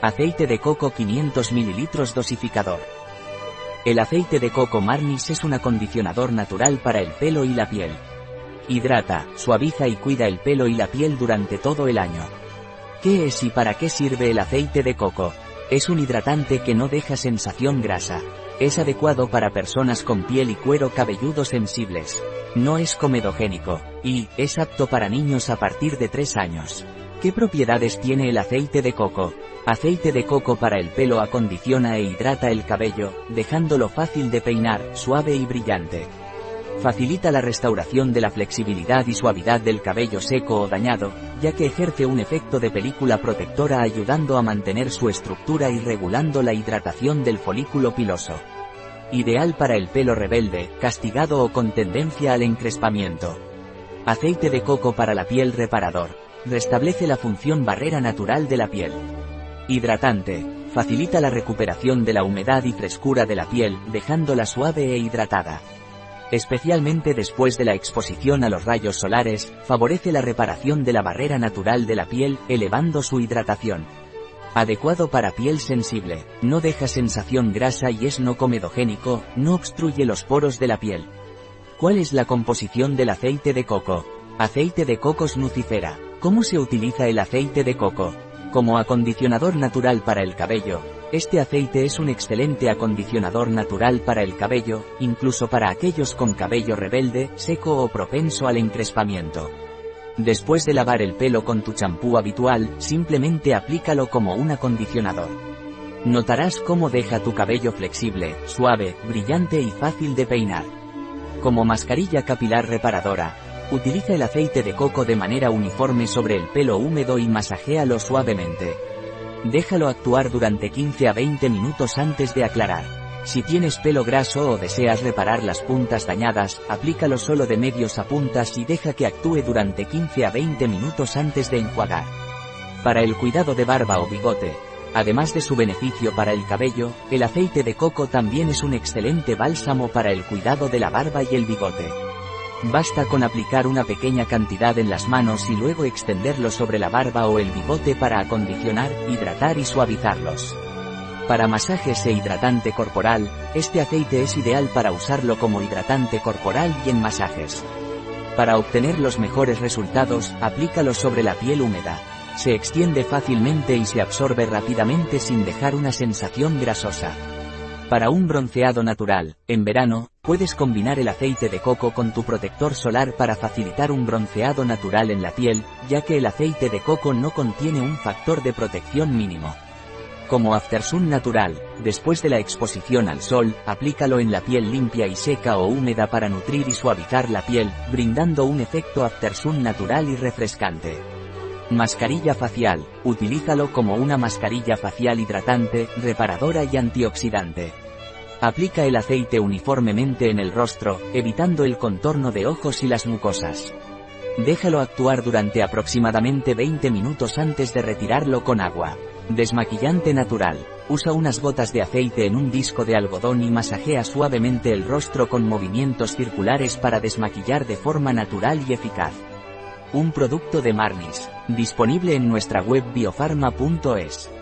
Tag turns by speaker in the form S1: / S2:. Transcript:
S1: Aceite de coco 500 ml dosificador. El aceite de coco Marnis es un acondicionador natural para el pelo y la piel. Hidrata, suaviza y cuida el pelo y la piel durante todo el año. ¿Qué es y para qué sirve el aceite de coco? Es un hidratante que no deja sensación grasa. Es adecuado para personas con piel y cuero cabelludo sensibles. No es comedogénico. Y, es apto para niños a partir de 3 años. ¿Qué propiedades tiene el aceite de coco? Aceite de coco para el pelo acondiciona e hidrata el cabello, dejándolo fácil de peinar, suave y brillante. Facilita la restauración de la flexibilidad y suavidad del cabello seco o dañado, ya que ejerce un efecto de película protectora ayudando a mantener su estructura y regulando la hidratación del folículo piloso. Ideal para el pelo rebelde, castigado o con tendencia al encrespamiento. Aceite de coco para la piel reparador Restablece la función barrera natural de la piel. Hidratante. Facilita la recuperación de la humedad y frescura de la piel, dejándola suave e hidratada. Especialmente después de la exposición a los rayos solares, favorece la reparación de la barrera natural de la piel, elevando su hidratación. Adecuado para piel sensible, no deja sensación grasa y es no comedogénico, no obstruye los poros de la piel. ¿Cuál es la composición del aceite de coco? Aceite de cocos nucifera. ¿Cómo se utiliza el aceite de coco? Como acondicionador natural para el cabello, este aceite es un excelente acondicionador natural para el cabello, incluso para aquellos con cabello rebelde, seco o propenso al encrespamiento. Después de lavar el pelo con tu champú habitual, simplemente aplícalo como un acondicionador. Notarás cómo deja tu cabello flexible, suave, brillante y fácil de peinar. Como mascarilla capilar reparadora, Utiliza el aceite de coco de manera uniforme sobre el pelo húmedo y masajéalo suavemente. Déjalo actuar durante 15 a 20 minutos antes de aclarar. Si tienes pelo graso o deseas reparar las puntas dañadas, aplícalo solo de medios a puntas y deja que actúe durante 15 a 20 minutos antes de enjuagar. Para el cuidado de barba o bigote, además de su beneficio para el cabello, el aceite de coco también es un excelente bálsamo para el cuidado de la barba y el bigote. Basta con aplicar una pequeña cantidad en las manos y luego extenderlo sobre la barba o el bigote para acondicionar, hidratar y suavizarlos. Para masajes e hidratante corporal, este aceite es ideal para usarlo como hidratante corporal y en masajes. Para obtener los mejores resultados, aplícalo sobre la piel húmeda. Se extiende fácilmente y se absorbe rápidamente sin dejar una sensación grasosa. Para un bronceado natural, en verano, puedes combinar el aceite de coco con tu protector solar para facilitar un bronceado natural en la piel, ya que el aceite de coco no contiene un factor de protección mínimo. Como Aftersun natural, después de la exposición al sol, aplícalo en la piel limpia y seca o húmeda para nutrir y suavizar la piel, brindando un efecto Aftersun natural y refrescante. Mascarilla facial, utilízalo como una mascarilla facial hidratante, reparadora y antioxidante. Aplica el aceite uniformemente en el rostro, evitando el contorno de ojos y las mucosas. Déjalo actuar durante aproximadamente 20 minutos antes de retirarlo con agua. Desmaquillante natural. Usa unas gotas de aceite en un disco de algodón y masajea suavemente el rostro con movimientos circulares para desmaquillar de forma natural y eficaz. Un producto de Marnis, disponible en nuestra web biofarma.es.